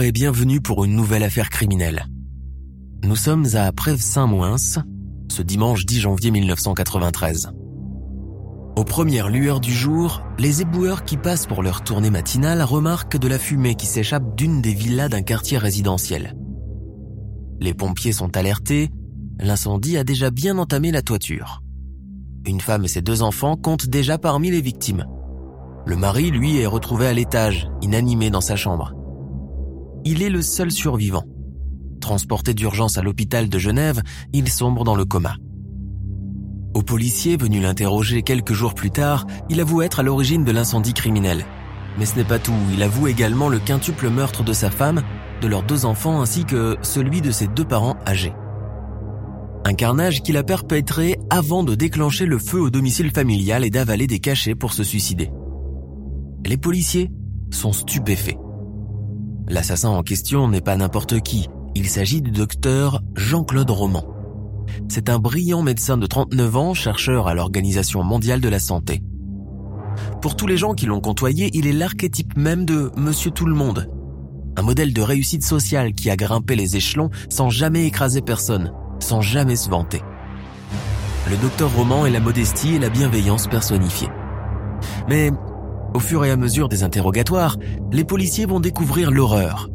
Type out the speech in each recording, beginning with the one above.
Et bienvenue pour une nouvelle affaire criminelle. Nous sommes à Prèves-Saint-Moins, ce dimanche 10 janvier 1993. Aux premières lueurs du jour, les éboueurs qui passent pour leur tournée matinale remarquent de la fumée qui s'échappe d'une des villas d'un quartier résidentiel. Les pompiers sont alertés, l'incendie a déjà bien entamé la toiture. Une femme et ses deux enfants comptent déjà parmi les victimes. Le mari, lui, est retrouvé à l'étage, inanimé dans sa chambre. Il est le seul survivant. Transporté d'urgence à l'hôpital de Genève, il sombre dans le coma. Au policier venu l'interroger quelques jours plus tard, il avoue être à l'origine de l'incendie criminel. Mais ce n'est pas tout, il avoue également le quintuple meurtre de sa femme, de leurs deux enfants ainsi que celui de ses deux parents âgés. Un carnage qu'il a perpétré avant de déclencher le feu au domicile familial et d'avaler des cachets pour se suicider. Les policiers sont stupéfaits. L'assassin en question n'est pas n'importe qui, il s'agit du docteur Jean-Claude Roman. C'est un brillant médecin de 39 ans, chercheur à l'Organisation mondiale de la santé. Pour tous les gens qui l'ont côtoyé, il est l'archétype même de Monsieur Tout le Monde. Un modèle de réussite sociale qui a grimpé les échelons sans jamais écraser personne, sans jamais se vanter. Le docteur Roman est la modestie et la bienveillance personnifiée. Mais au fur et à mesure des interrogatoires, les policiers vont découvrir l'horreur.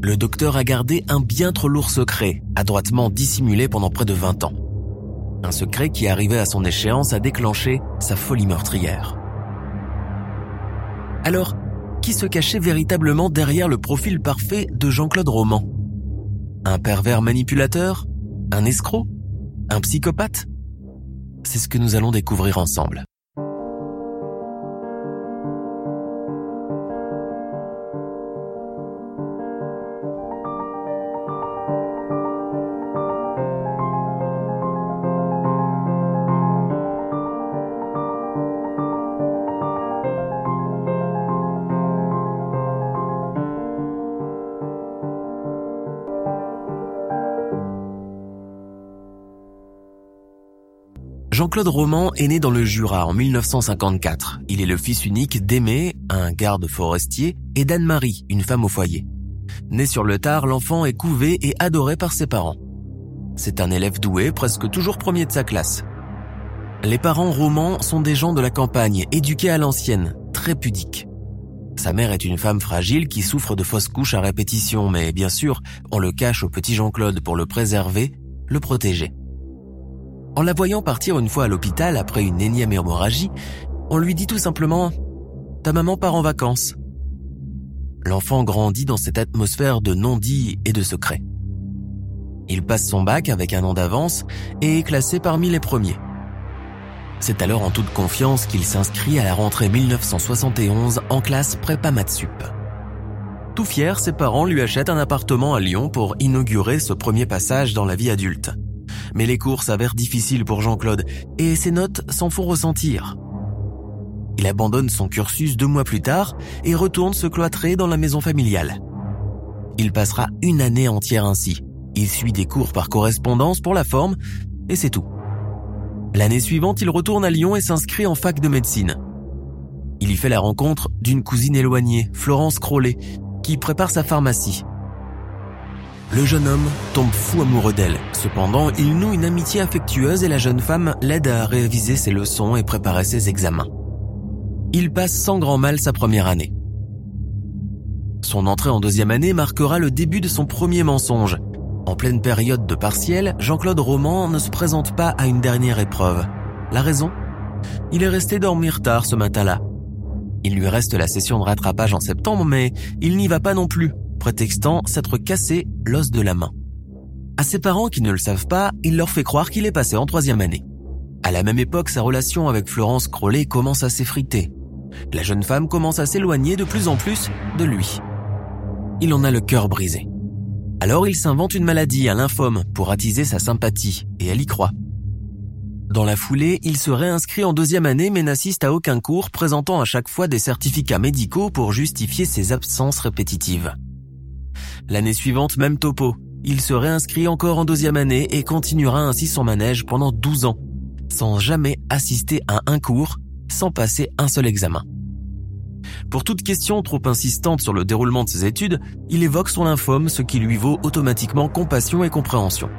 Le docteur a gardé un bien trop lourd secret, adroitement dissimulé pendant près de 20 ans. Un secret qui, arrivé à son échéance, a déclenché sa folie meurtrière. Alors, qui se cachait véritablement derrière le profil parfait de Jean-Claude Roman? Un pervers manipulateur? Un escroc? Un psychopathe? C'est ce que nous allons découvrir ensemble. Jean-Claude Roman est né dans le Jura en 1954. Il est le fils unique d'Aimé, un garde forestier, et d'Anne-Marie, une femme au foyer. Né sur le tard, l'enfant est couvé et adoré par ses parents. C'est un élève doué, presque toujours premier de sa classe. Les parents Roman sont des gens de la campagne, éduqués à l'ancienne, très pudiques. Sa mère est une femme fragile qui souffre de fausses couches à répétition, mais bien sûr, on le cache au petit Jean-Claude pour le préserver, le protéger. En la voyant partir une fois à l'hôpital après une énième hémorragie, on lui dit tout simplement ⁇ Ta maman part en vacances ⁇ L'enfant grandit dans cette atmosphère de non-dit et de secret. Il passe son bac avec un an d'avance et est classé parmi les premiers. C'est alors en toute confiance qu'il s'inscrit à la rentrée 1971 en classe prépa Matsup. Tout fier, ses parents lui achètent un appartement à Lyon pour inaugurer ce premier passage dans la vie adulte mais les cours s'avèrent difficiles pour Jean-Claude et ses notes s'en font ressentir. Il abandonne son cursus deux mois plus tard et retourne se cloîtrer dans la maison familiale. Il passera une année entière ainsi. Il suit des cours par correspondance pour la forme et c'est tout. L'année suivante, il retourne à Lyon et s'inscrit en fac de médecine. Il y fait la rencontre d'une cousine éloignée, Florence Crollet, qui prépare sa pharmacie. Le jeune homme tombe fou amoureux d'elle. Cependant, il noue une amitié affectueuse et la jeune femme l'aide à réviser ses leçons et préparer ses examens. Il passe sans grand mal sa première année. Son entrée en deuxième année marquera le début de son premier mensonge. En pleine période de partiel, Jean-Claude Roman ne se présente pas à une dernière épreuve. La raison? Il est resté dormir tard ce matin-là. Il lui reste la session de rattrapage en septembre, mais il n'y va pas non plus prétextant s'être cassé l'os de la main. À ses parents qui ne le savent pas, il leur fait croire qu'il est passé en troisième année. À la même époque, sa relation avec Florence Crowley commence à s'effriter. La jeune femme commence à s'éloigner de plus en plus de lui. Il en a le cœur brisé. Alors il s'invente une maladie, un lymphome, pour attiser sa sympathie, et elle y croit. Dans la foulée, il se réinscrit en deuxième année mais n'assiste à aucun cours, présentant à chaque fois des certificats médicaux pour justifier ses absences répétitives. L'année suivante, même topo. Il se réinscrit encore en deuxième année et continuera ainsi son manège pendant 12 ans, sans jamais assister à un cours, sans passer un seul examen. Pour toute question trop insistante sur le déroulement de ses études, il évoque son lymphome, ce qui lui vaut automatiquement compassion et compréhension.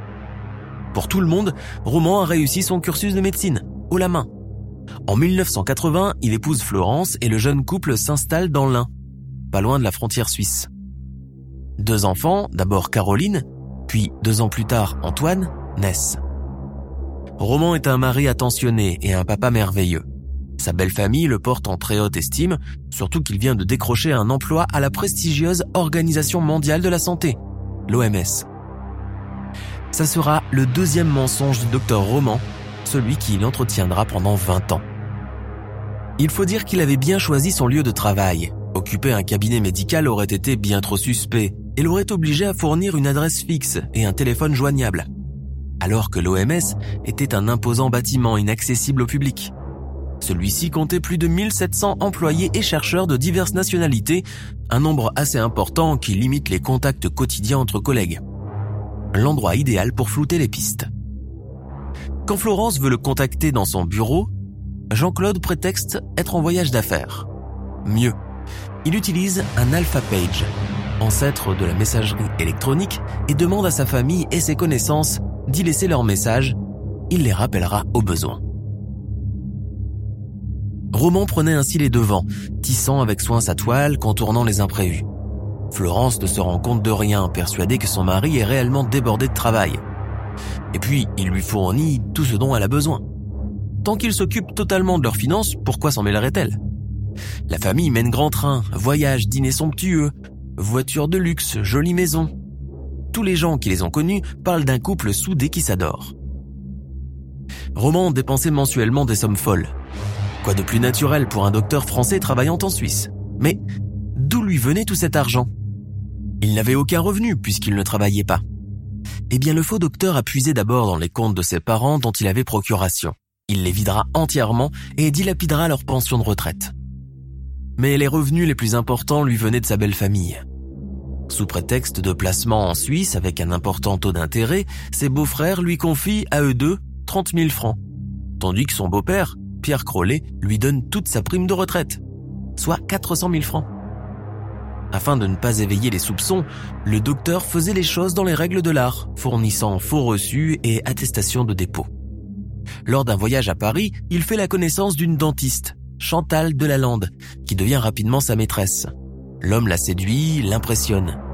Pour tout le monde, Roman a réussi son cursus de médecine, haut la main. En 1980, il épouse Florence et le jeune couple s'installe dans l'Ain, pas loin de la frontière suisse. Deux enfants, d'abord Caroline, puis deux ans plus tard Antoine, naissent. Roman est un mari attentionné et un papa merveilleux. Sa belle famille le porte en très haute estime, surtout qu'il vient de décrocher un emploi à la prestigieuse Organisation mondiale de la santé, l'OMS. Ça sera le deuxième mensonge du docteur Roman, celui qui l'entretiendra pendant 20 ans. Il faut dire qu'il avait bien choisi son lieu de travail. Occuper un cabinet médical aurait été bien trop suspect et l'aurait obligé à fournir une adresse fixe et un téléphone joignable. Alors que l'OMS était un imposant bâtiment inaccessible au public. Celui-ci comptait plus de 1700 employés et chercheurs de diverses nationalités, un nombre assez important qui limite les contacts quotidiens entre collègues. L'endroit idéal pour flouter les pistes. Quand Florence veut le contacter dans son bureau, Jean-Claude prétexte être en voyage d'affaires. Mieux, il utilise un alpha page, ancêtre de la messagerie électronique, et demande à sa famille et ses connaissances d'y laisser leur message. Il les rappellera au besoin. Roman prenait ainsi les devants, tissant avec soin sa toile, contournant les imprévus. Florence ne se rend compte de rien, persuadée que son mari est réellement débordé de travail. Et puis, il lui fournit tout ce dont elle a besoin. Tant qu'il s'occupe totalement de leurs finances, pourquoi s'en mêlerait-elle? La famille mène grand train, voyage, dîner somptueux, voiture de luxe, jolie maison. Tous les gens qui les ont connus parlent d'un couple soudé qui s'adore. Roman dépensait mensuellement des sommes folles. Quoi de plus naturel pour un docteur français travaillant en Suisse? Mais d'où lui venait tout cet argent? Il n'avait aucun revenu puisqu'il ne travaillait pas. Eh bien le faux docteur a puisé d'abord dans les comptes de ses parents dont il avait procuration. Il les videra entièrement et dilapidera leur pension de retraite. Mais les revenus les plus importants lui venaient de sa belle famille. Sous prétexte de placement en Suisse avec un important taux d'intérêt, ses beaux-frères lui confient à eux deux 30 000 francs, tandis que son beau-père, Pierre Crollet lui donne toute sa prime de retraite, soit 400 000 francs. Afin de ne pas éveiller les soupçons, le docteur faisait les choses dans les règles de l'art, fournissant faux reçus et attestations de dépôt. Lors d'un voyage à Paris, il fait la connaissance d'une dentiste, Chantal Delalande, qui devient rapidement sa maîtresse. L'homme la séduit, l'impressionne.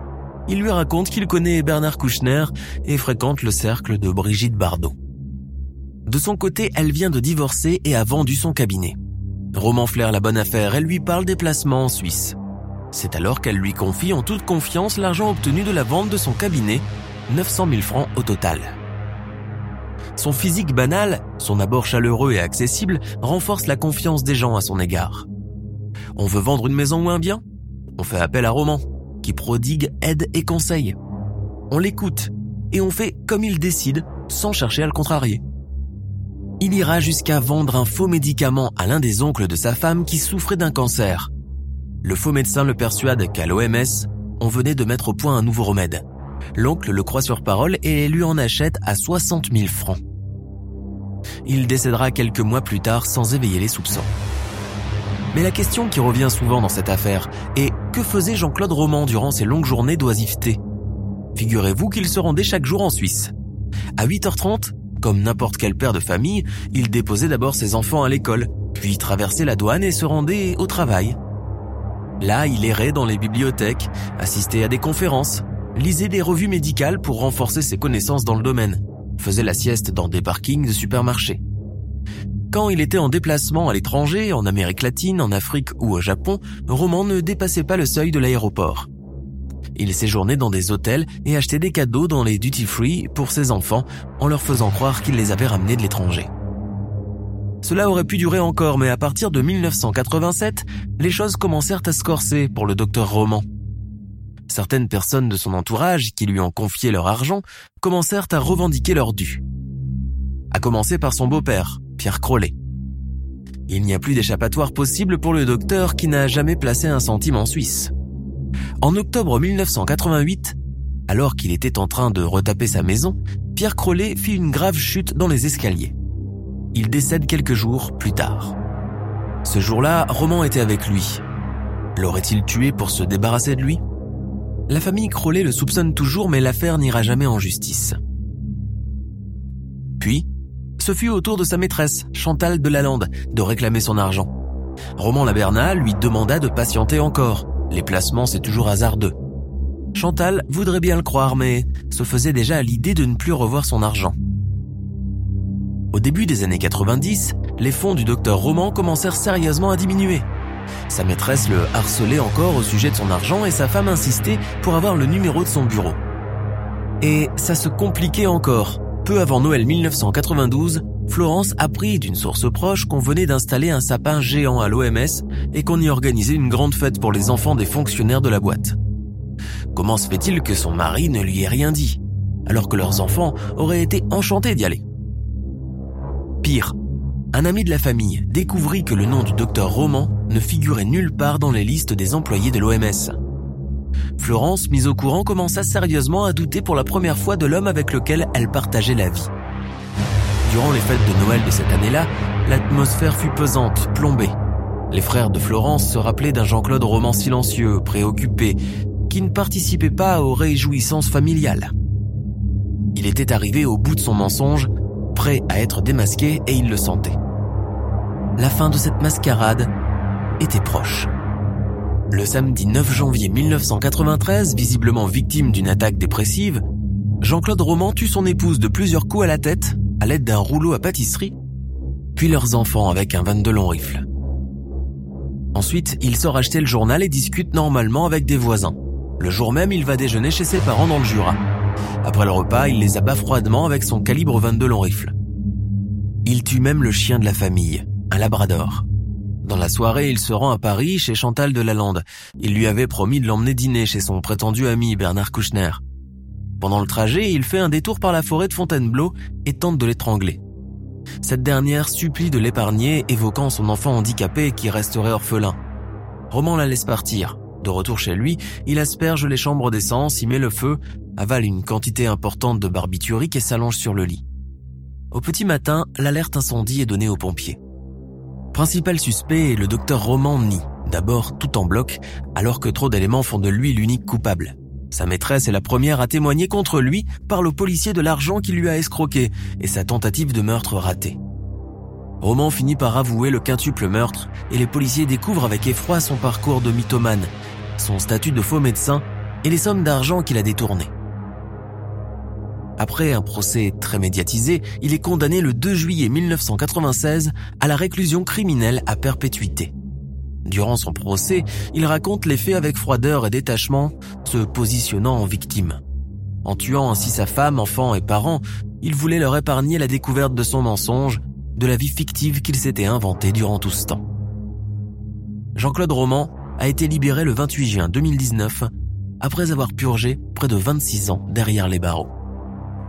Il lui raconte qu'il connaît Bernard Kouchner et fréquente le cercle de Brigitte Bardot. De son côté, elle vient de divorcer et a vendu son cabinet. Roman flaire la bonne affaire, elle lui parle des placements en Suisse. C'est alors qu'elle lui confie en toute confiance l'argent obtenu de la vente de son cabinet, 900 000 francs au total. Son physique banal, son abord chaleureux et accessible renforce la confiance des gens à son égard. On veut vendre une maison ou un bien? On fait appel à Roman, qui prodigue aide et conseil. On l'écoute et on fait comme il décide sans chercher à le contrarier. Il ira jusqu'à vendre un faux médicament à l'un des oncles de sa femme qui souffrait d'un cancer. Le faux médecin le persuade qu'à l'OMS, on venait de mettre au point un nouveau remède. L'oncle le croit sur parole et lui en achète à 60 000 francs. Il décédera quelques mois plus tard sans éveiller les soupçons. Mais la question qui revient souvent dans cette affaire est que faisait Jean-Claude Roman durant ses longues journées d'oisiveté? Figurez-vous qu'il se rendait chaque jour en Suisse. À 8h30, comme n'importe quel père de famille, il déposait d'abord ses enfants à l'école, puis traversait la douane et se rendait au travail. Là, il errait dans les bibliothèques, assistait à des conférences, lisait des revues médicales pour renforcer ses connaissances dans le domaine, faisait la sieste dans des parkings de supermarchés. Quand il était en déplacement à l'étranger, en Amérique latine, en Afrique ou au Japon, Roman ne dépassait pas le seuil de l'aéroport. Il séjournait dans des hôtels et achetait des cadeaux dans les duty-free pour ses enfants en leur faisant croire qu'il les avait ramenés de l'étranger. Cela aurait pu durer encore, mais à partir de 1987, les choses commencèrent à se corser pour le docteur Roman. Certaines personnes de son entourage qui lui ont confié leur argent commencèrent à revendiquer leur dû. À commencer par son beau-père, Pierre Crollet. Il n'y a plus d'échappatoire possible pour le docteur qui n'a jamais placé un centime en Suisse. En octobre 1988, alors qu'il était en train de retaper sa maison, Pierre Crollet fit une grave chute dans les escaliers. Il décède quelques jours plus tard. Ce jour-là, Roman était avec lui. L'aurait-il tué pour se débarrasser de lui? La famille Crollet le soupçonne toujours mais l'affaire n'ira jamais en justice. Puis, ce fut au tour de sa maîtresse, Chantal de Lalande, de réclamer son argent. Roman Laberna lui demanda de patienter encore. Les placements, c'est toujours hasardeux. Chantal voudrait bien le croire, mais se faisait déjà à l'idée de ne plus revoir son argent. Au début des années 90, les fonds du docteur Roman commencèrent sérieusement à diminuer. Sa maîtresse le harcelait encore au sujet de son argent et sa femme insistait pour avoir le numéro de son bureau. Et ça se compliquait encore. Peu avant Noël 1992, Florence apprit d'une source proche qu'on venait d'installer un sapin géant à l'OMS et qu'on y organisait une grande fête pour les enfants des fonctionnaires de la boîte. Comment se fait-il que son mari ne lui ait rien dit, alors que leurs enfants auraient été enchantés d'y aller? Pire, un ami de la famille découvrit que le nom du docteur Roman ne figurait nulle part dans les listes des employés de l'OMS. Florence, mise au courant, commença sérieusement à douter pour la première fois de l'homme avec lequel elle partageait la vie. Durant les fêtes de Noël de cette année-là, l'atmosphère fut pesante, plombée. Les frères de Florence se rappelaient d'un Jean-Claude Roman silencieux, préoccupé, qui ne participait pas aux réjouissances familiales. Il était arrivé au bout de son mensonge prêt à être démasqué et il le sentait. La fin de cette mascarade était proche. Le samedi 9 janvier 1993, visiblement victime d'une attaque dépressive, Jean-Claude Roman tue son épouse de plusieurs coups à la tête à l'aide d'un rouleau à pâtisserie, puis leurs enfants avec un 22 long rifle. Ensuite, il sort acheter le journal et discute normalement avec des voisins. Le jour même, il va déjeuner chez ses parents dans le Jura. Après le repas, il les abat froidement avec son calibre 22 long rifle. Il tue même le chien de la famille, un labrador. Dans la soirée, il se rend à Paris chez Chantal de Lalande. Il lui avait promis de l'emmener dîner chez son prétendu ami Bernard Kouchner. Pendant le trajet, il fait un détour par la forêt de Fontainebleau et tente de l'étrangler. Cette dernière supplie de l'épargner, évoquant son enfant handicapé qui resterait orphelin. Roman la laisse partir. De retour chez lui, il asperge les chambres d'essence, y met le feu, avale une quantité importante de barbiturique et s'allonge sur le lit. Au petit matin, l'alerte incendie est donnée aux pompiers. Principal suspect est le docteur Roman nie, d'abord tout en bloc, alors que trop d'éléments font de lui l'unique coupable. Sa maîtresse est la première à témoigner contre lui, parle au policier de l'argent qu'il lui a escroqué et sa tentative de meurtre ratée. Roman finit par avouer le quintuple meurtre et les policiers découvrent avec effroi son parcours de mythomane son statut de faux médecin et les sommes d'argent qu'il a détournées. Après un procès très médiatisé, il est condamné le 2 juillet 1996 à la réclusion criminelle à perpétuité. Durant son procès, il raconte les faits avec froideur et détachement, se positionnant en victime. En tuant ainsi sa femme, enfants et parents, il voulait leur épargner la découverte de son mensonge, de la vie fictive qu'il s'était inventée durant tout ce temps. Jean-Claude Roman a été libéré le 28 juin 2019 après avoir purgé près de 26 ans derrière les barreaux.